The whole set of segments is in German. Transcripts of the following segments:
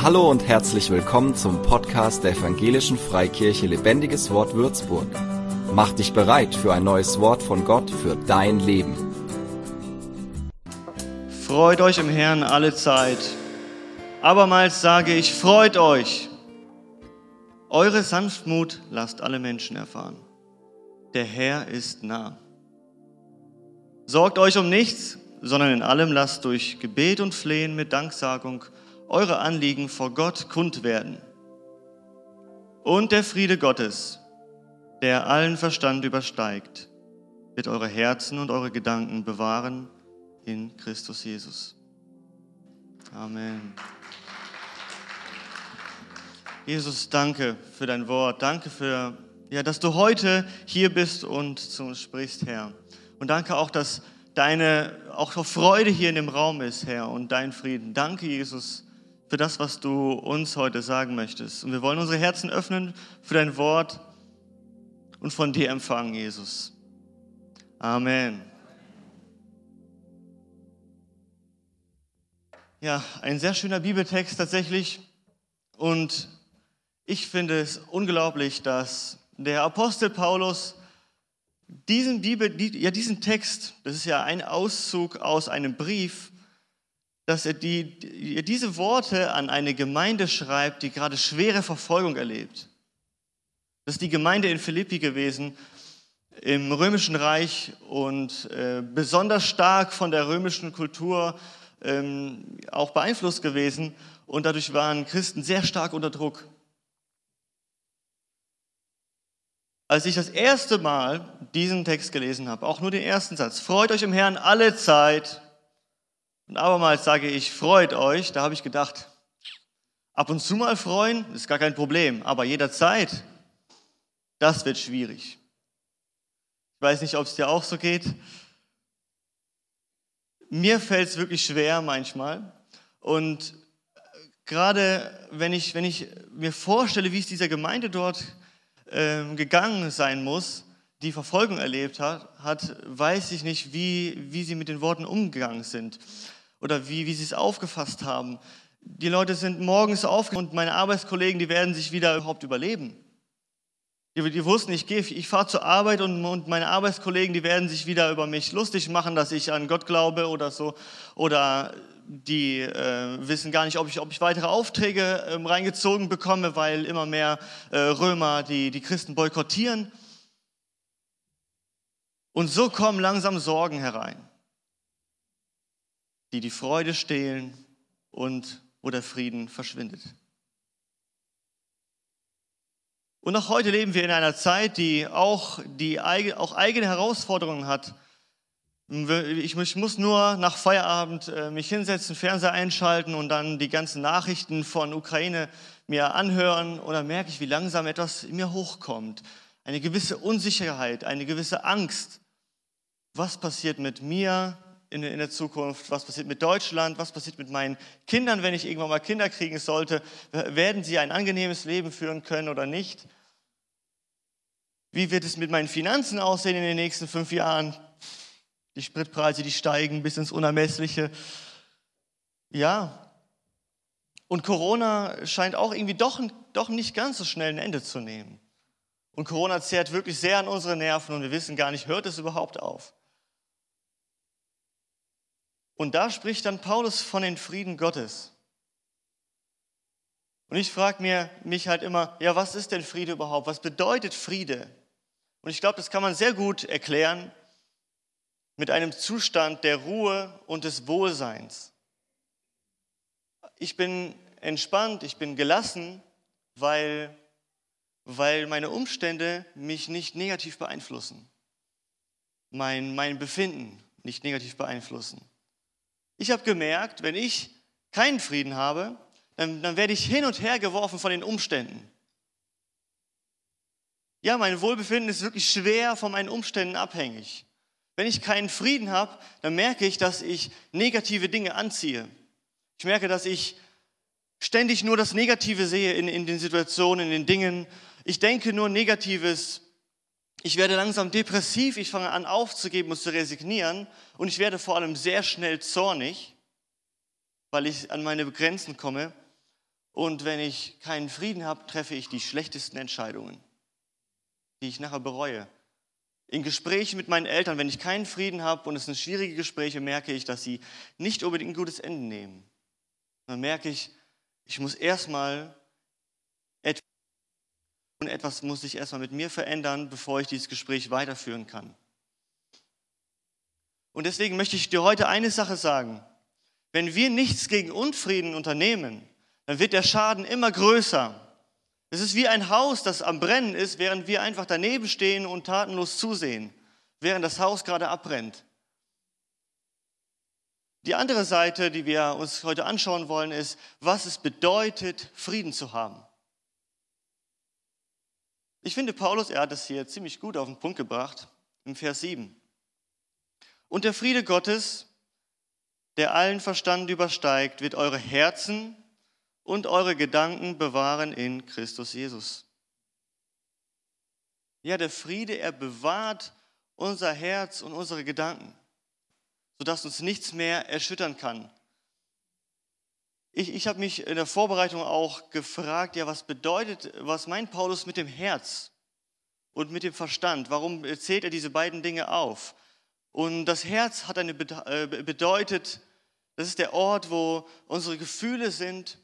Hallo und herzlich willkommen zum Podcast der Evangelischen Freikirche Lebendiges Wort Würzburg. Mach dich bereit für ein neues Wort von Gott für dein Leben. Freut euch im Herrn alle Zeit. Abermals sage ich, freut euch. Eure Sanftmut lasst alle Menschen erfahren. Der Herr ist nah. Sorgt euch um nichts, sondern in allem lasst durch Gebet und Flehen mit Danksagung eure Anliegen vor Gott kund werden. Und der Friede Gottes, der allen Verstand übersteigt, wird eure Herzen und eure Gedanken bewahren in Christus Jesus. Amen. Jesus, danke für dein Wort. Danke für, ja, dass du heute hier bist und zu uns sprichst, Herr. Und danke auch, dass deine auch Freude hier in dem Raum ist, Herr, und dein Frieden. Danke, Jesus, für das, was du uns heute sagen möchtest. Und wir wollen unsere Herzen öffnen für dein Wort und von dir empfangen, Jesus. Amen. Ja, ein sehr schöner Bibeltext tatsächlich. Und ich finde es unglaublich, dass der Apostel Paulus diesen, Bibel, ja, diesen Text, das ist ja ein Auszug aus einem Brief, dass er die, diese Worte an eine Gemeinde schreibt, die gerade schwere Verfolgung erlebt. Das ist die Gemeinde in Philippi gewesen, im römischen Reich und äh, besonders stark von der römischen Kultur ähm, auch beeinflusst gewesen. Und dadurch waren Christen sehr stark unter Druck. Als ich das erste Mal diesen Text gelesen habe, auch nur den ersten Satz, freut euch im Herrn alle Zeit. Und abermals sage ich, freut euch, da habe ich gedacht, ab und zu mal freuen, ist gar kein Problem, aber jederzeit, das wird schwierig. Ich weiß nicht, ob es dir auch so geht. Mir fällt es wirklich schwer manchmal. Und gerade wenn ich, wenn ich mir vorstelle, wie es dieser Gemeinde dort ähm, gegangen sein muss, die Verfolgung erlebt hat, hat weiß ich nicht, wie, wie sie mit den Worten umgegangen sind oder wie, wie sie es aufgefasst haben. Die Leute sind morgens aufgewacht und meine Arbeitskollegen, die werden sich wieder überhaupt überleben. Die, die wussten, ich gehe, ich fahre zur Arbeit und, und meine Arbeitskollegen, die werden sich wieder über mich lustig machen, dass ich an Gott glaube oder so. Oder die äh, wissen gar nicht, ob ich, ob ich weitere Aufträge äh, reingezogen bekomme, weil immer mehr äh, Römer die, die Christen boykottieren. Und so kommen langsam Sorgen herein, die die Freude stehlen und wo der Frieden verschwindet. Und auch heute leben wir in einer Zeit, die auch, die auch eigene Herausforderungen hat ich muss nur nach Feierabend äh, mich hinsetzen, Fernseher einschalten und dann die ganzen Nachrichten von Ukraine mir anhören und dann merke ich, wie langsam etwas in mir hochkommt. Eine gewisse Unsicherheit, eine gewisse Angst. Was passiert mit mir in der Zukunft? Was passiert mit Deutschland? Was passiert mit meinen Kindern, wenn ich irgendwann mal Kinder kriegen sollte? Werden sie ein angenehmes Leben führen können oder nicht? Wie wird es mit meinen Finanzen aussehen in den nächsten fünf Jahren? Die Spritpreise, die steigen bis ins Unermessliche. Ja. Und Corona scheint auch irgendwie doch, doch nicht ganz so schnell ein Ende zu nehmen. Und Corona zehrt wirklich sehr an unsere Nerven und wir wissen gar nicht, hört es überhaupt auf? Und da spricht dann Paulus von den Frieden Gottes. Und ich frage mir mich halt immer, ja, was ist denn Friede überhaupt? Was bedeutet Friede? Und ich glaube, das kann man sehr gut erklären mit einem Zustand der Ruhe und des Wohlseins. Ich bin entspannt, ich bin gelassen, weil, weil meine Umstände mich nicht negativ beeinflussen, mein, mein Befinden nicht negativ beeinflussen. Ich habe gemerkt, wenn ich keinen Frieden habe, dann, dann werde ich hin und her geworfen von den Umständen. Ja, mein Wohlbefinden ist wirklich schwer von meinen Umständen abhängig. Wenn ich keinen Frieden habe, dann merke ich, dass ich negative Dinge anziehe. Ich merke, dass ich ständig nur das Negative sehe in, in den Situationen, in den Dingen. Ich denke nur Negatives. Ich werde langsam depressiv, ich fange an aufzugeben und zu resignieren und ich werde vor allem sehr schnell zornig, weil ich an meine Grenzen komme. Und wenn ich keinen Frieden habe, treffe ich die schlechtesten Entscheidungen, die ich nachher bereue. In Gesprächen mit meinen Eltern, wenn ich keinen Frieden habe und es sind schwierige Gespräche, merke ich, dass sie nicht unbedingt ein gutes Ende nehmen. Dann merke ich, ich muss erstmal und etwas muss sich erstmal mit mir verändern, bevor ich dieses Gespräch weiterführen kann. Und deswegen möchte ich dir heute eine Sache sagen. Wenn wir nichts gegen Unfrieden unternehmen, dann wird der Schaden immer größer. Es ist wie ein Haus, das am Brennen ist, während wir einfach daneben stehen und tatenlos zusehen, während das Haus gerade abbrennt. Die andere Seite, die wir uns heute anschauen wollen, ist, was es bedeutet, Frieden zu haben. Ich finde, Paulus, er hat es hier ziemlich gut auf den Punkt gebracht, im Vers 7. Und der Friede Gottes, der allen Verstand übersteigt, wird eure Herzen und eure Gedanken bewahren in Christus Jesus. Ja, der Friede, er bewahrt unser Herz und unsere Gedanken, sodass uns nichts mehr erschüttern kann. Ich, ich habe mich in der Vorbereitung auch gefragt, ja, was bedeutet, was meint Paulus mit dem Herz und mit dem Verstand? Warum zählt er diese beiden Dinge auf? Und das Herz hat eine äh, bedeutet, das ist der Ort, wo unsere Gefühle sind,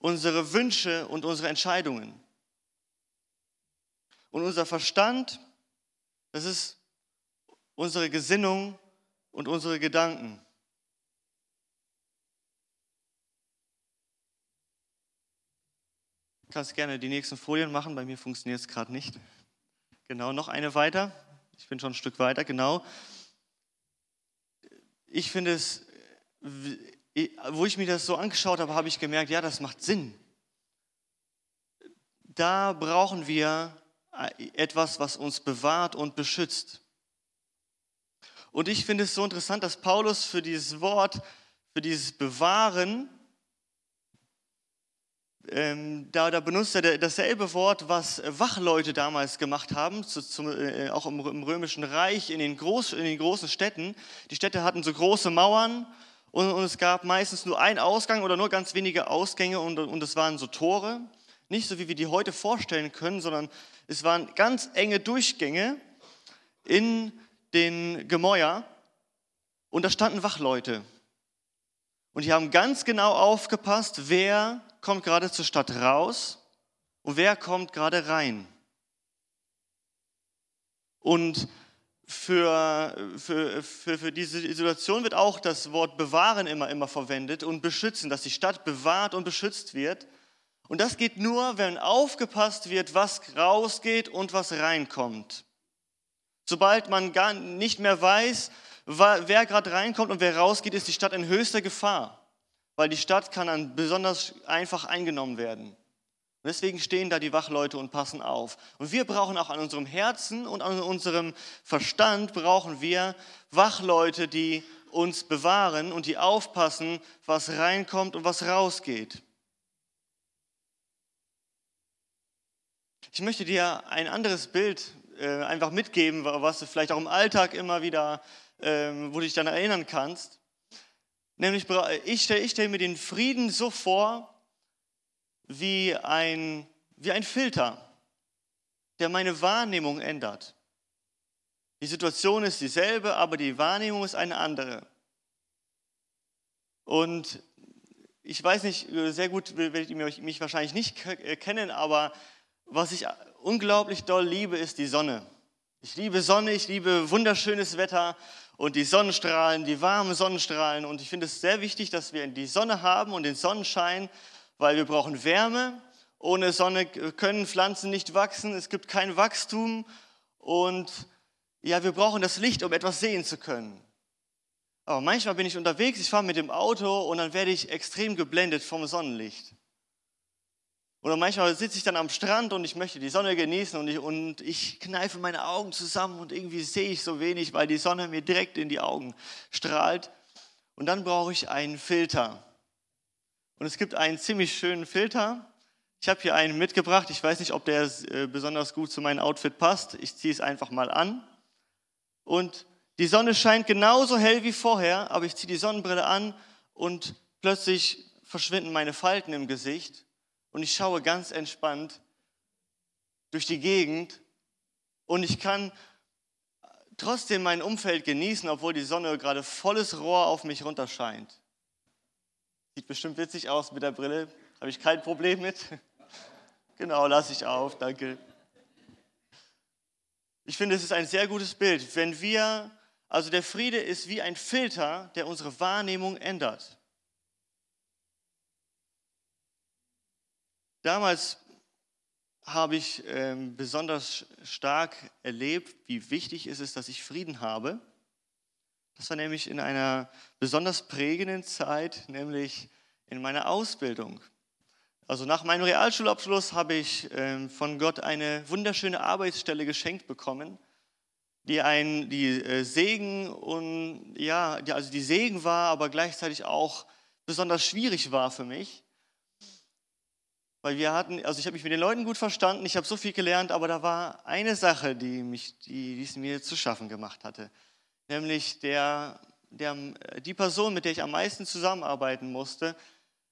unsere Wünsche und unsere Entscheidungen. Und unser Verstand, das ist unsere Gesinnung und unsere Gedanken. Kannst gerne die nächsten Folien machen, bei mir funktioniert es gerade nicht. Genau, noch eine weiter. Ich bin schon ein Stück weiter, genau. Ich finde es wo ich mir das so angeschaut habe, habe ich gemerkt, ja, das macht Sinn. Da brauchen wir äh, etwas, was uns bewahrt und beschützt. Und ich finde es so interessant, dass Paulus für dieses Wort, für dieses Bewahren, ähm, da, da, benutzt er dasselbe Wort, was Wachleute damals gemacht haben, zu, zum, äh, auch im, im, Römischen Reich, in den, Groß, in den großen Städten. Die Städte hatten so große Mauern und, und, es gab meistens nur einen Ausgang oder nur ganz wenige Ausgänge und, und es waren so Tore. Nicht so, wie wir die heute vorstellen können, sondern es waren ganz enge Durchgänge in den Gemäuer und da standen Wachleute. Und die haben ganz genau aufgepasst, wer kommt gerade zur Stadt raus und wer kommt gerade rein. Und für, für, für, für diese Situation wird auch das Wort bewahren immer, immer verwendet und beschützen, dass die Stadt bewahrt und beschützt wird. Und das geht nur, wenn aufgepasst wird, was rausgeht und was reinkommt. Sobald man gar nicht mehr weiß, wer gerade reinkommt und wer rausgeht, ist die Stadt in höchster Gefahr, weil die Stadt kann dann besonders einfach eingenommen werden. Und deswegen stehen da die Wachleute und passen auf. Und wir brauchen auch an unserem Herzen und an unserem Verstand brauchen wir Wachleute, die uns bewahren und die aufpassen, was reinkommt und was rausgeht. Ich möchte dir ein anderes Bild äh, einfach mitgeben, was du vielleicht auch im Alltag immer wieder, äh, wo du dich dann erinnern kannst. Nämlich, ich stelle stell mir den Frieden so vor, wie ein, wie ein Filter, der meine Wahrnehmung ändert. Die Situation ist dieselbe, aber die Wahrnehmung ist eine andere. Und ich weiß nicht, sehr gut werdet ihr mich wahrscheinlich nicht kennen, aber was ich unglaublich doll liebe, ist die Sonne. Ich liebe Sonne, ich liebe wunderschönes Wetter und die Sonnenstrahlen, die warmen Sonnenstrahlen. Und ich finde es sehr wichtig, dass wir die Sonne haben und den Sonnenschein weil wir brauchen Wärme. Ohne Sonne können Pflanzen nicht wachsen, es gibt kein Wachstum und ja, wir brauchen das Licht, um etwas sehen zu können. Aber manchmal bin ich unterwegs, ich fahre mit dem Auto und dann werde ich extrem geblendet vom Sonnenlicht. Oder manchmal sitze ich dann am Strand und ich möchte die Sonne genießen und ich, und ich kneife meine Augen zusammen und irgendwie sehe ich so wenig, weil die Sonne mir direkt in die Augen strahlt. Und dann brauche ich einen Filter. Und es gibt einen ziemlich schönen Filter. Ich habe hier einen mitgebracht. Ich weiß nicht, ob der äh, besonders gut zu meinem Outfit passt. Ich ziehe es einfach mal an. Und die Sonne scheint genauso hell wie vorher, aber ich ziehe die Sonnenbrille an und plötzlich verschwinden meine Falten im Gesicht und ich schaue ganz entspannt durch die Gegend und ich kann trotzdem mein Umfeld genießen, obwohl die Sonne gerade volles Rohr auf mich runterscheint. Sieht bestimmt witzig aus mit der Brille, habe ich kein Problem mit. Genau, lasse ich auf, danke. Ich finde, es ist ein sehr gutes Bild. Wenn wir, also der Friede ist wie ein Filter, der unsere Wahrnehmung ändert. Damals habe ich ähm, besonders stark erlebt, wie wichtig es ist, dass ich Frieden habe. Das war nämlich in einer besonders prägenden Zeit, nämlich in meiner Ausbildung. Also nach meinem Realschulabschluss habe ich ähm, von Gott eine wunderschöne Arbeitsstelle geschenkt bekommen, die ein die äh, Segen und ja, die, also die Segen war, aber gleichzeitig auch besonders schwierig war für mich. Weil wir hatten, also ich habe mich mit den Leuten gut verstanden, ich habe so viel gelernt, aber da war eine Sache, die, mich, die, die es mir zu schaffen gemacht hatte. Nämlich der, der, die Person, mit der ich am meisten zusammenarbeiten musste,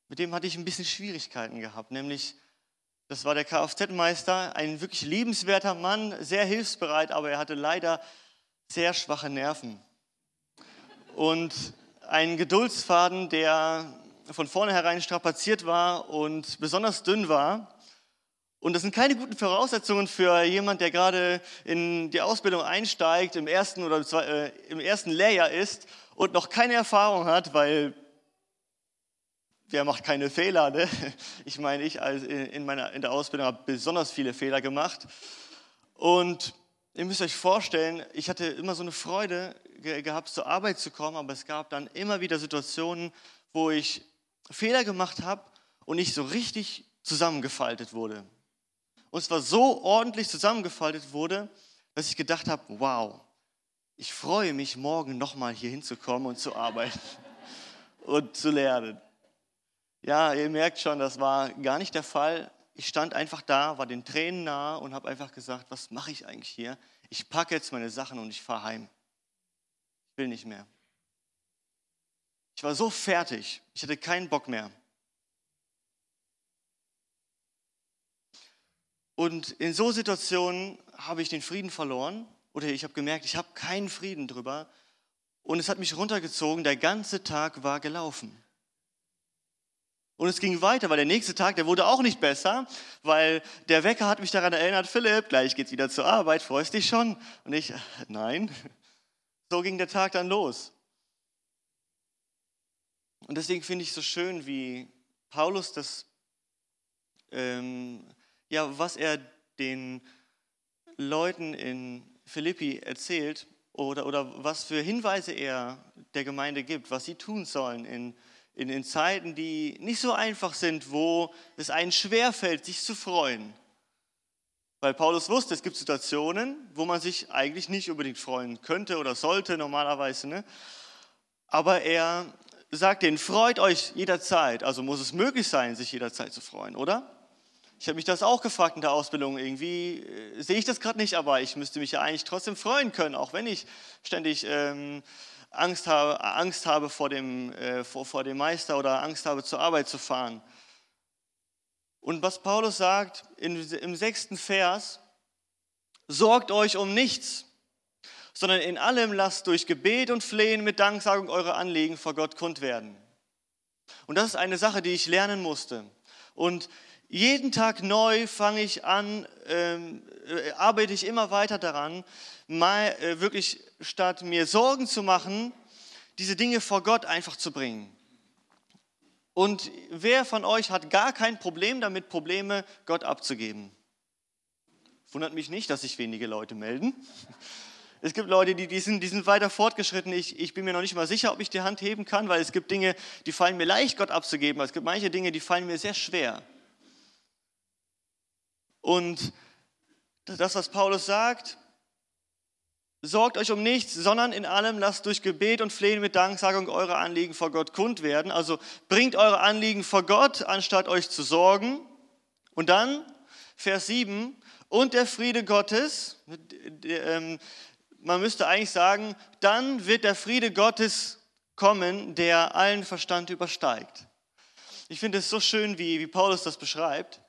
mit dem hatte ich ein bisschen Schwierigkeiten gehabt. Nämlich, das war der Kfz-Meister, ein wirklich liebenswerter Mann, sehr hilfsbereit, aber er hatte leider sehr schwache Nerven. Und einen Geduldsfaden, der von vornherein strapaziert war und besonders dünn war. Und das sind keine guten Voraussetzungen für jemand, der gerade in die Ausbildung einsteigt, im ersten oder äh, im ersten Lehrjahr ist und noch keine Erfahrung hat, weil wer macht keine Fehler? Ne? Ich meine, ich in, meiner, in der Ausbildung habe besonders viele Fehler gemacht. Und ihr müsst euch vorstellen, ich hatte immer so eine Freude gehabt, zur Arbeit zu kommen, aber es gab dann immer wieder Situationen, wo ich Fehler gemacht habe und ich so richtig zusammengefaltet wurde. Und zwar so ordentlich zusammengefaltet wurde, dass ich gedacht habe, wow, ich freue mich, morgen nochmal hier hinzukommen und zu arbeiten und zu lernen. Ja, ihr merkt schon, das war gar nicht der Fall. Ich stand einfach da, war den Tränen nah und habe einfach gesagt, was mache ich eigentlich hier? Ich packe jetzt meine Sachen und ich fahre heim. Ich will nicht mehr. Ich war so fertig, ich hatte keinen Bock mehr. Und in so Situationen habe ich den Frieden verloren oder ich habe gemerkt, ich habe keinen Frieden drüber und es hat mich runtergezogen, der ganze Tag war gelaufen. Und es ging weiter, weil der nächste Tag, der wurde auch nicht besser, weil der Wecker hat mich daran erinnert, Philipp, gleich geht's wieder zur Arbeit, freust dich schon? Und ich, nein. So ging der Tag dann los. Und deswegen finde ich so schön, wie Paulus das, ähm, ja, was er den Leuten in Philippi erzählt oder, oder was für Hinweise er der Gemeinde gibt, was sie tun sollen in, in, in Zeiten, die nicht so einfach sind, wo es einen schwerfällt, sich zu freuen. Weil Paulus wusste, es gibt Situationen, wo man sich eigentlich nicht unbedingt freuen könnte oder sollte normalerweise. Ne? Aber er sagt denen, freut euch jederzeit. Also muss es möglich sein, sich jederzeit zu freuen, oder? Ich habe mich das auch gefragt in der Ausbildung. Irgendwie äh, sehe ich das gerade nicht, aber ich müsste mich ja eigentlich trotzdem freuen können, auch wenn ich ständig ähm, Angst habe, Angst habe vor, dem, äh, vor, vor dem Meister oder Angst habe, zur Arbeit zu fahren. Und was Paulus sagt in, im sechsten Vers, sorgt euch um nichts, sondern in allem lasst durch Gebet und Flehen mit Danksagung eure Anliegen vor Gott kund werden. Und das ist eine Sache, die ich lernen musste. Und jeden Tag neu fange ich an, ähm, äh, arbeite ich immer weiter daran, mal äh, wirklich statt mir Sorgen zu machen, diese Dinge vor Gott einfach zu bringen. Und wer von euch hat gar kein Problem damit, Probleme Gott abzugeben? Wundert mich nicht, dass sich wenige Leute melden. Es gibt Leute, die, die, sind, die sind weiter fortgeschritten. Ich, ich bin mir noch nicht mal sicher, ob ich die Hand heben kann, weil es gibt Dinge, die fallen mir leicht, Gott abzugeben. Es gibt manche Dinge, die fallen mir sehr schwer. Und das, was Paulus sagt, sorgt euch um nichts, sondern in allem lasst durch Gebet und Flehen mit Danksagung eure Anliegen vor Gott kund werden. Also bringt eure Anliegen vor Gott, anstatt euch zu sorgen. Und dann, Vers 7, und der Friede Gottes, ähm, man müsste eigentlich sagen, dann wird der Friede Gottes kommen, der allen Verstand übersteigt. Ich finde es so schön, wie, wie Paulus das beschreibt.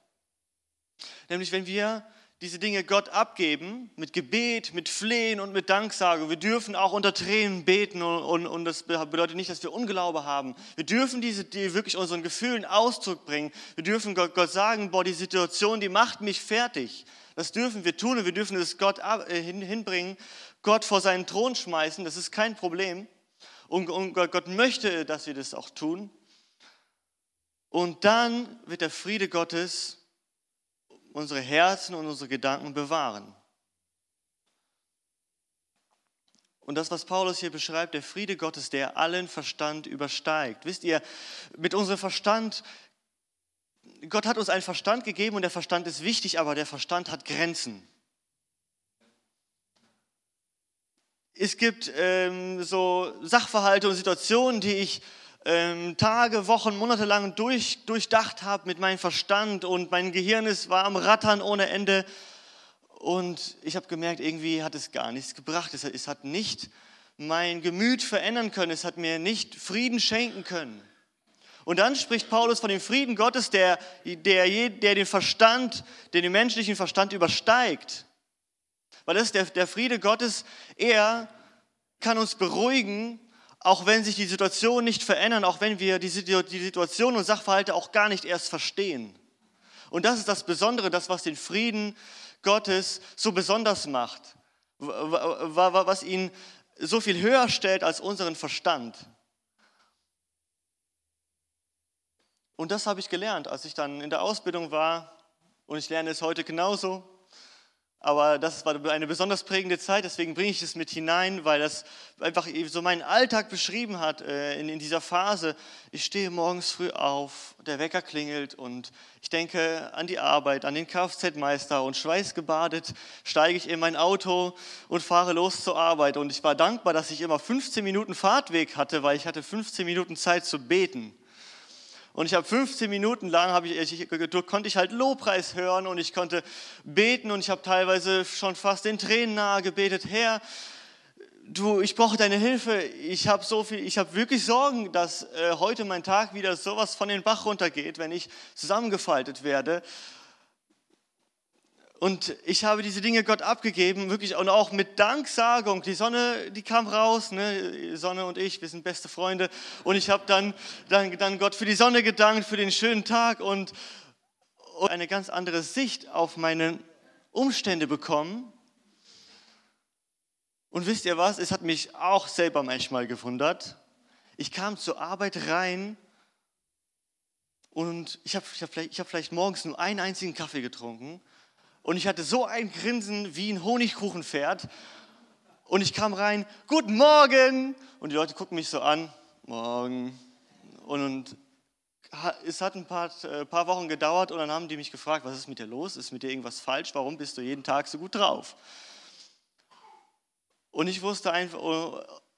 Nämlich, wenn wir diese Dinge Gott abgeben, mit Gebet, mit Flehen und mit Danksage. Wir dürfen auch unter Tränen beten und, und, und das bedeutet nicht, dass wir Unglaube haben. Wir dürfen diese, die wirklich unseren Gefühlen Ausdruck bringen. Wir dürfen Gott, Gott sagen, boah, die Situation, die macht mich fertig. Das dürfen wir tun und wir dürfen es Gott ab, äh, hin, hinbringen, Gott vor seinen Thron schmeißen, das ist kein Problem. Und, und Gott, Gott möchte, dass wir das auch tun. Und dann wird der Friede Gottes unsere Herzen und unsere Gedanken bewahren. Und das, was Paulus hier beschreibt, der Friede Gottes, der allen Verstand übersteigt. Wisst ihr, mit unserem Verstand, Gott hat uns einen Verstand gegeben und der Verstand ist wichtig, aber der Verstand hat Grenzen. Es gibt ähm, so Sachverhalte und Situationen, die ich ähm, Tage, Wochen, Monate lang durch, durchdacht habe mit meinem Verstand und mein Gehirn ist, war am Rattern ohne Ende. Und ich habe gemerkt, irgendwie hat es gar nichts gebracht. Es, es hat nicht mein Gemüt verändern können. Es hat mir nicht Frieden schenken können. Und dann spricht Paulus von dem Frieden Gottes, der, der, der den Verstand, der den menschlichen Verstand übersteigt. Weil das der, der Friede Gottes, er kann uns beruhigen auch wenn sich die Situationen nicht verändern, auch wenn wir die Situation und Sachverhalte auch gar nicht erst verstehen. Und das ist das Besondere, das, was den Frieden Gottes so besonders macht, was ihn so viel höher stellt als unseren Verstand. Und das habe ich gelernt, als ich dann in der Ausbildung war. Und ich lerne es heute genauso. Aber das war eine besonders prägende Zeit, deswegen bringe ich es mit hinein, weil das einfach so meinen Alltag beschrieben hat äh, in, dieser Phase. Ich stehe morgens früh auf, der Wecker klingelt und ich denke an die Arbeit, an den Kfz-Meister und schweißgebadet steige ich in mein Auto und fahre los zur Arbeit. Und ich war dankbar, dass ich immer 15 Minuten Fahrtweg hatte, weil ich hatte 15 Minuten Zeit zu beten. Und ich habe 15 Minuten lang, ich, ich, konnte ich halt Lobpreis hören und ich konnte beten und ich habe teilweise schon fast den Tränen nahe gebetet, Herr, du, ich brauche deine Hilfe. Ich habe so viel, ich habe wirklich Sorgen, dass äh, heute mein Tag wieder sowas von den Bach runtergeht, wenn ich zusammengefaltet werde. Und ich habe diese Dinge Gott abgegeben, wirklich und auch mit Danksagung. Die Sonne, die kam raus, ne? Sonne und ich, wir sind beste Freunde. Und ich habe dann, dann, dann Gott für die Sonne gedankt, für den schönen Tag und, und eine ganz andere Sicht auf meine Umstände bekommen. Und wisst ihr was? Es hat mich auch selber manchmal gewundert. Ich kam zur Arbeit rein und ich habe ich hab vielleicht, hab vielleicht morgens nur einen einzigen Kaffee getrunken und ich hatte so ein Grinsen wie ein Honigkuchenpferd. Und ich kam rein, guten Morgen. Und die Leute gucken mich so an, morgen. Und es hat ein paar, äh, paar Wochen gedauert und dann haben die mich gefragt, was ist mit dir los? Ist mit dir irgendwas falsch? Warum bist du jeden Tag so gut drauf? Und ich wusste einfach,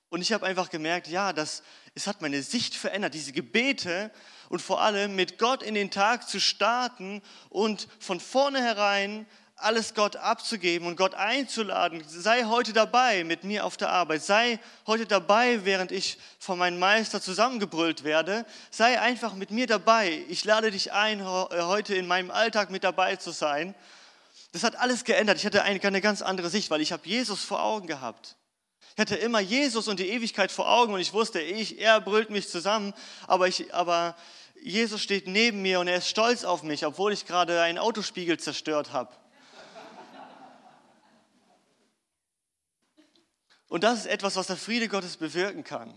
und ich habe einfach gemerkt, ja, das, es hat meine Sicht verändert, diese Gebete und vor allem mit Gott in den Tag zu starten und von vornherein alles Gott abzugeben und Gott einzuladen. Sei heute dabei mit mir auf der Arbeit. Sei heute dabei, während ich von meinem Meister zusammengebrüllt werde. Sei einfach mit mir dabei. Ich lade dich ein, heute in meinem Alltag mit dabei zu sein. Das hat alles geändert. Ich hatte eine, eine ganz andere Sicht, weil ich habe Jesus vor Augen gehabt. Ich hatte immer Jesus und die Ewigkeit vor Augen und ich wusste, ich, er brüllt mich zusammen, aber, ich, aber Jesus steht neben mir und er ist stolz auf mich, obwohl ich gerade einen Autospiegel zerstört habe. Und das ist etwas, was der Friede Gottes bewirken kann.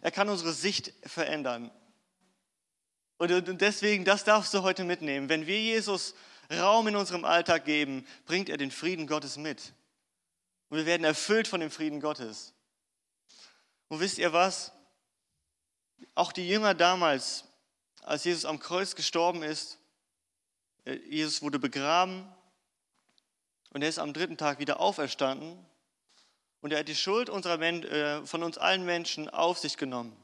Er kann unsere Sicht verändern. Und deswegen, das darfst du heute mitnehmen. Wenn wir Jesus Raum in unserem Alltag geben, bringt er den Frieden Gottes mit. Und wir werden erfüllt von dem Frieden Gottes. Und wisst ihr was? Auch die Jünger damals, als Jesus am Kreuz gestorben ist, äh, Jesus wurde begraben und er ist am dritten Tag wieder auferstanden und er hat die Schuld unserer, äh, von uns allen Menschen auf sich genommen.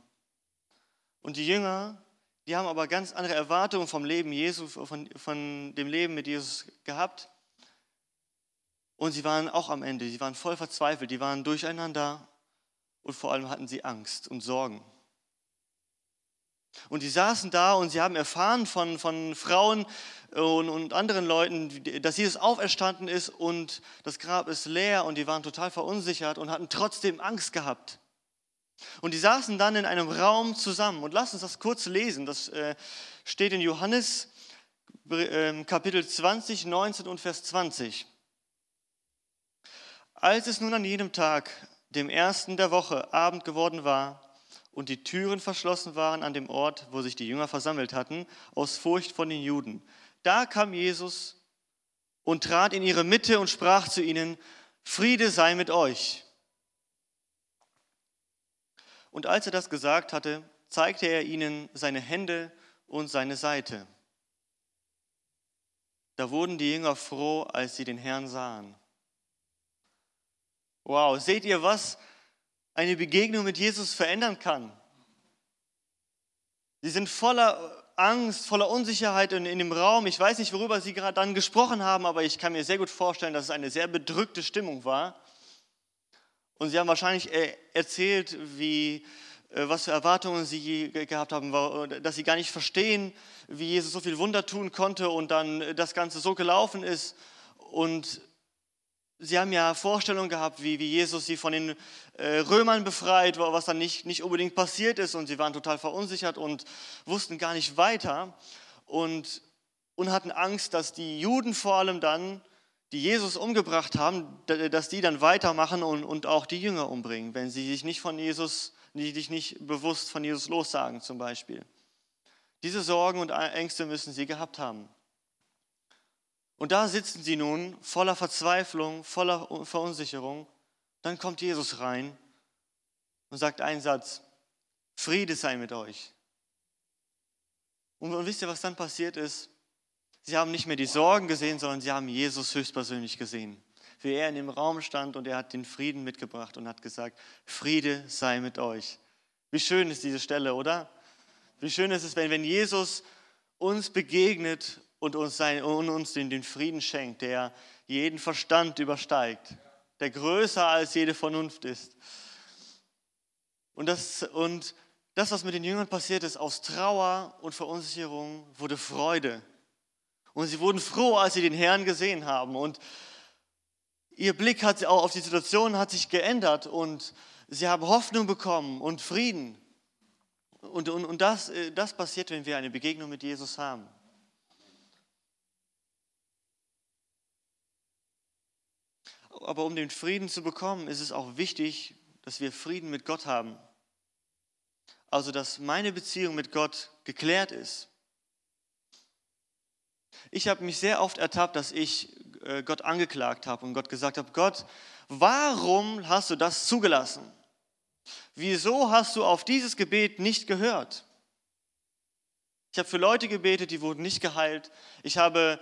Und die Jünger, die haben aber ganz andere Erwartungen vom Leben Jesu, von, von dem Leben mit Jesus gehabt. Und sie waren auch am Ende, sie waren voll verzweifelt, die waren durcheinander und vor allem hatten sie Angst und Sorgen. Und die saßen da und sie haben erfahren von, von Frauen und, und anderen Leuten, dass Jesus auferstanden ist und das Grab ist leer und die waren total verunsichert und hatten trotzdem Angst gehabt. Und die saßen dann in einem Raum zusammen. Und lasst uns das kurz lesen. Das äh, steht in Johannes äh, Kapitel 20, 19 und Vers 20. Als es nun an jedem Tag, dem ersten der Woche, Abend geworden war und die Türen verschlossen waren an dem Ort, wo sich die Jünger versammelt hatten, aus Furcht von den Juden, da kam Jesus und trat in ihre Mitte und sprach zu ihnen, Friede sei mit euch. Und als er das gesagt hatte, zeigte er ihnen seine Hände und seine Seite. Da wurden die Jünger froh, als sie den Herrn sahen. Wow, seht ihr, was eine Begegnung mit Jesus verändern kann? Sie sind voller Angst, voller Unsicherheit in, in dem Raum. Ich weiß nicht, worüber sie gerade dann gesprochen haben, aber ich kann mir sehr gut vorstellen, dass es eine sehr bedrückte Stimmung war. Und sie haben wahrscheinlich äh, erzählt, wie, äh, was für Erwartungen sie gehabt haben, dass sie gar nicht verstehen, wie Jesus so viel Wunder tun konnte und dann das Ganze so gelaufen ist. Und sie haben ja Vorstellungen gehabt, wie, wie Jesus sie von den äh, Römern befreit, was dann nicht, nicht unbedingt passiert ist. Und sie waren total verunsichert und wussten gar nicht weiter. Und, und hatten Angst, dass die Juden vor allem dann die Jesus umgebracht haben, dass die dann weitermachen und, und auch die Jünger umbringen, wenn sie sich nicht von Jesus, die sich nicht bewusst von Jesus lossagen zum Beispiel. Diese Sorgen und Ängste müssen sie gehabt haben. Und da sitzen sie nun voller Verzweiflung, voller Verunsicherung. Dann kommt Jesus rein und sagt einen Satz, Friede sei mit euch. Und, wisst ihr, was dann passiert ist? Sie haben nicht mehr die Sorgen gesehen, sondern sie haben Jesus höchstpersönlich gesehen. Wie er in dem Raum stand und er hat den Frieden mitgebracht und hat gesagt, Friede sei mit euch. Wie schön ist diese Stelle, oder? Wie schön ist es, wenn, wenn Jesus uns begegnet und uns, sein, und uns den, den Frieden schenkt, der jeden Verstand übersteigt, der größer als jede Vernunft ist. Und das, und das, was mit den Jüngern passiert ist, aus Trauer und Verunsicherung wurde Freude. Und sie wurden froh, als sie den Herrn gesehen haben. Und ihr Blick hat auch auf die Situation hat sich geändert und sie haben Hoffnung bekommen und Frieden. Und, und, und das, äh, das passiert, wenn wir eine Begegnung mit Jesus haben. Aber um den Frieden zu bekommen, ist es auch wichtig, dass wir Frieden mit Gott haben. Also, dass meine Beziehung mit Gott geklärt ist. Ich habe mich sehr oft ertappt, dass ich äh, Gott angeklagt habe und Gott gesagt habe, Gott, warum hast du das zugelassen? Wieso hast du auf dieses Gebet nicht gehört? Ich habe für Leute gebetet, die wurden nicht geheilt. Ich habe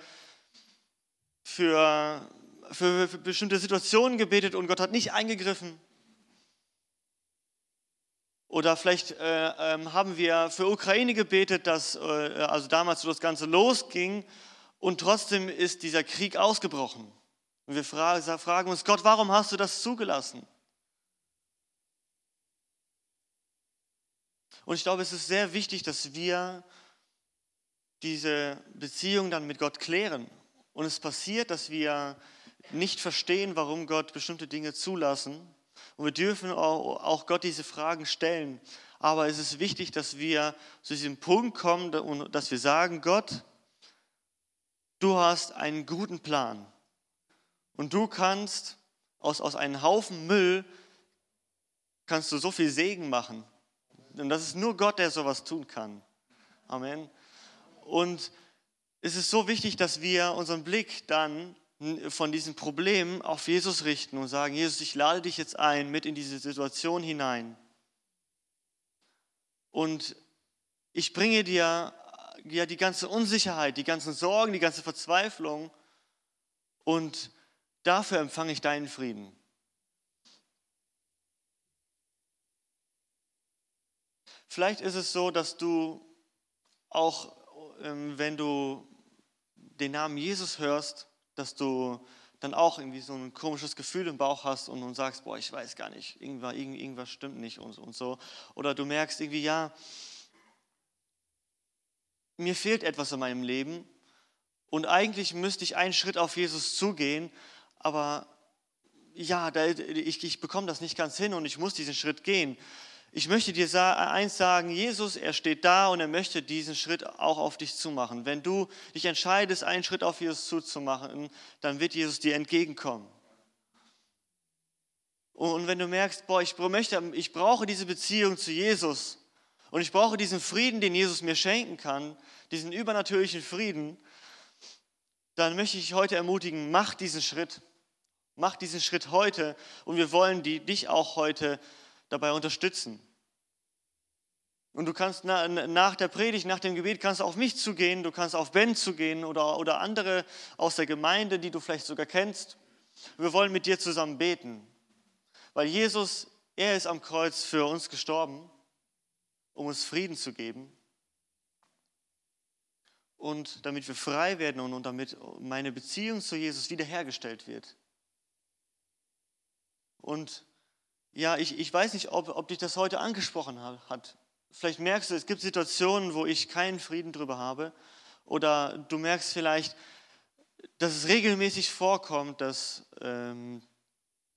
für, für, für bestimmte Situationen gebetet und Gott hat nicht eingegriffen. Oder vielleicht äh, äh, haben wir für Ukraine gebetet, dass äh, also damals, wo das Ganze losging, und trotzdem ist dieser Krieg ausgebrochen. Und wir fragen uns, Gott, warum hast du das zugelassen? Und ich glaube, es ist sehr wichtig, dass wir diese Beziehung dann mit Gott klären. Und es passiert, dass wir nicht verstehen, warum Gott bestimmte Dinge zulassen. Und wir dürfen auch Gott diese Fragen stellen. Aber es ist wichtig, dass wir zu diesem Punkt kommen und dass wir sagen, Gott, Du hast einen guten Plan. Und du kannst aus, aus einem Haufen Müll, kannst du so viel Segen machen. Und das ist nur Gott, der sowas tun kann. Amen. Und es ist so wichtig, dass wir unseren Blick dann von diesen Problemen auf Jesus richten und sagen, Jesus, ich lade dich jetzt ein mit in diese Situation hinein. Und ich bringe dir ja, die ganze Unsicherheit, die ganzen Sorgen, die ganze Verzweiflung und dafür empfange ich deinen Frieden. Vielleicht ist es so, dass du auch, ähm, wenn du den Namen Jesus hörst, dass du dann auch irgendwie so ein komisches Gefühl im Bauch hast und, und sagst, boah, ich weiß gar nicht, irgendwas, irgendwas stimmt nicht und, und so. Oder du merkst irgendwie, ja, mir fehlt etwas in meinem Leben und eigentlich müsste ich einen Schritt auf Jesus zugehen, aber ja, ich, ich bekomme das nicht ganz hin und ich muss diesen Schritt gehen. Ich möchte dir eins sagen, Jesus, er steht da und er möchte diesen Schritt auch auf dich zumachen. Wenn du dich entscheidest, einen Schritt auf Jesus zuzumachen, dann wird Jesus dir entgegenkommen. Und wenn du merkst, boah, ich, möchte, ich brauche diese Beziehung zu Jesus und ich brauche diesen Frieden, den Jesus mir schenken kann, diesen übernatürlichen Frieden, dann möchte ich heute ermutigen, mach diesen Schritt. Mach diesen Schritt heute und wir wollen die, dich auch heute dabei unterstützen. Und du kannst nach der Predigt, nach dem Gebet, kannst auf mich zugehen, du kannst auf Ben zugehen oder, oder andere aus der Gemeinde, die du vielleicht sogar kennst. Wir wollen mit dir zusammen beten, weil Jesus, er ist am Kreuz für uns gestorben, um uns Frieden zu geben und damit wir frei werden und, und damit meine Beziehung zu Jesus wiederhergestellt wird. Und ja, ich, ich weiß nicht, ob, ob dich das heute angesprochen hat. Vielleicht merkst du, es gibt Situationen, wo ich keinen Frieden drüber habe. Oder du merkst vielleicht, dass es regelmäßig vorkommt, dass ähm,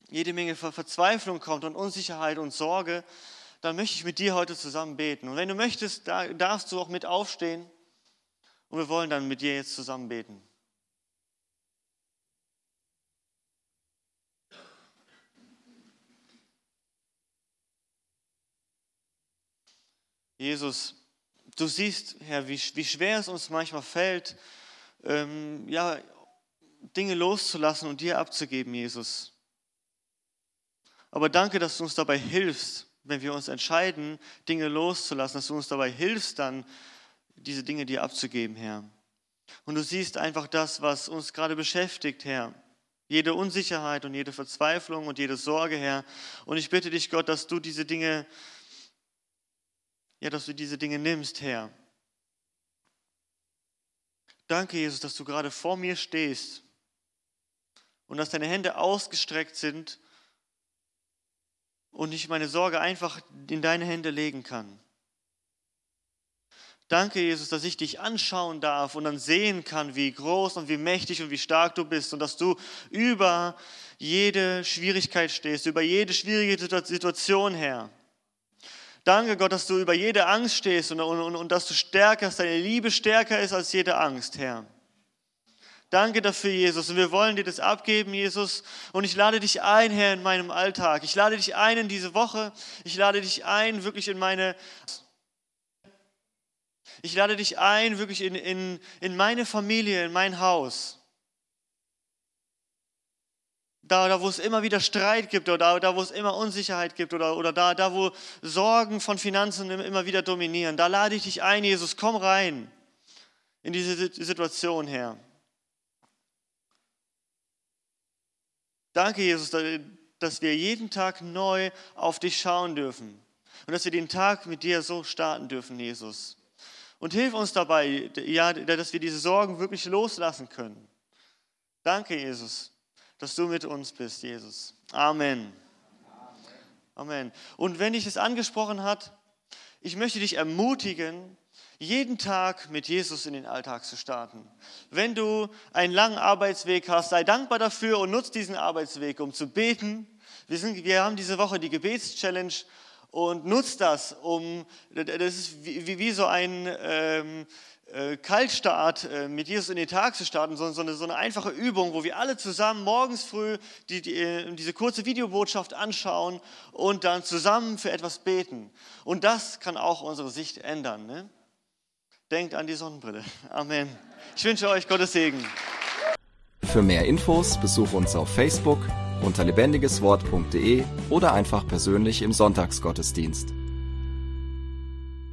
jede Menge Verzweiflung kommt und Unsicherheit und Sorge. Dann möchte ich mit dir heute zusammen beten. Und wenn du möchtest, da darfst du auch mit aufstehen. Und wir wollen dann mit dir jetzt zusammen beten. Jesus, du siehst, Herr, wie, wie schwer es uns manchmal fällt, ähm, ja, Dinge loszulassen und dir abzugeben, Jesus. Aber danke, dass du uns dabei hilfst, wenn wir uns entscheiden, Dinge loszulassen, dass du uns dabei hilfst, dann diese Dinge dir abzugeben, Herr. Und du siehst einfach das, was uns gerade beschäftigt, Herr. Jede Unsicherheit und jede Verzweiflung und jede Sorge, Herr. Und ich bitte dich, Gott, dass du diese Dinge ja, dass du diese Dinge nimmst, Herr. Danke, Jesus, dass du gerade vor mir stehst und dass deine Hände ausgestreckt sind und ich meine Sorge einfach in deine Hände legen kann. Danke, Jesus, dass ich dich anschauen darf und dann sehen kann, wie groß und wie mächtig und wie stark du bist und dass du über jede Schwierigkeit stehst, über jede schwierige Situation, Herr. Danke, Gott, dass du über jede Angst stehst und, und, und dass du stärker, deine Liebe stärker ist als jede Angst, Herr. Danke dafür, Jesus. Und wir wollen dir das abgeben, Jesus. Und ich lade dich ein, Herr, in meinem Alltag. Ich lade dich ein in diese Woche. Ich lade dich ein, wirklich in meine. Ich lade dich ein, wirklich in, in, in meine Familie, in mein Haus da, da wo es immer wieder Streit gibt oder da, wo es immer Unsicherheit gibt oder, oder da, da, wo Sorgen von Finanzen immer wieder dominieren, da lade ich dich ein, Jesus, komm rein in diese Situation, Herr. Danke, Jesus, dass wir jeden Tag neu auf dich schauen dürfen und dass wir den Tag mit dir so starten dürfen, Jesus. Und hilf uns dabei, ja, dass wir diese Sorgen wirklich loslassen können. Danke, Jesus dass du mit uns bist, Jesus. Amen. Amen. Und wenn dich es angesprochen hat, ich möchte dich ermutigen, jeden Tag mit Jesus in den Alltag zu starten. Wenn du einen langen Arbeitsweg hast, sei dankbar dafür und nutze diesen Arbeitsweg, um zu beten. Wir, sind, wir haben diese Woche die Gebetschallenge und nutzt das, um, das ist wie, wie so ein, ähm, äh, Kaltstart äh, mit Jesus in den Tag zu starten, sondern so eine, so eine einfache Übung, wo wir alle zusammen morgens früh die, die, äh, diese kurze Videobotschaft anschauen und dann zusammen für etwas beten. Und das kann auch unsere Sicht ändern. Ne? Denkt an die Sonnenbrille. Amen. Ich wünsche euch Gottes Segen. Für mehr Infos besuche uns auf Facebook unter lebendigeswort.de oder einfach persönlich im Sonntagsgottesdienst.